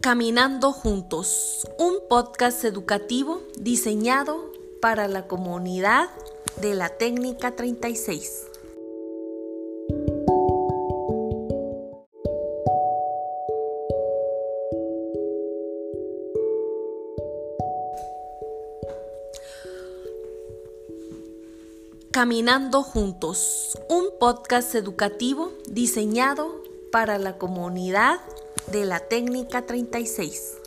Caminando Juntos, un podcast educativo diseñado para la comunidad de la técnica 36. Caminando Juntos, un podcast educativo diseñado para la comunidad de la técnica 36.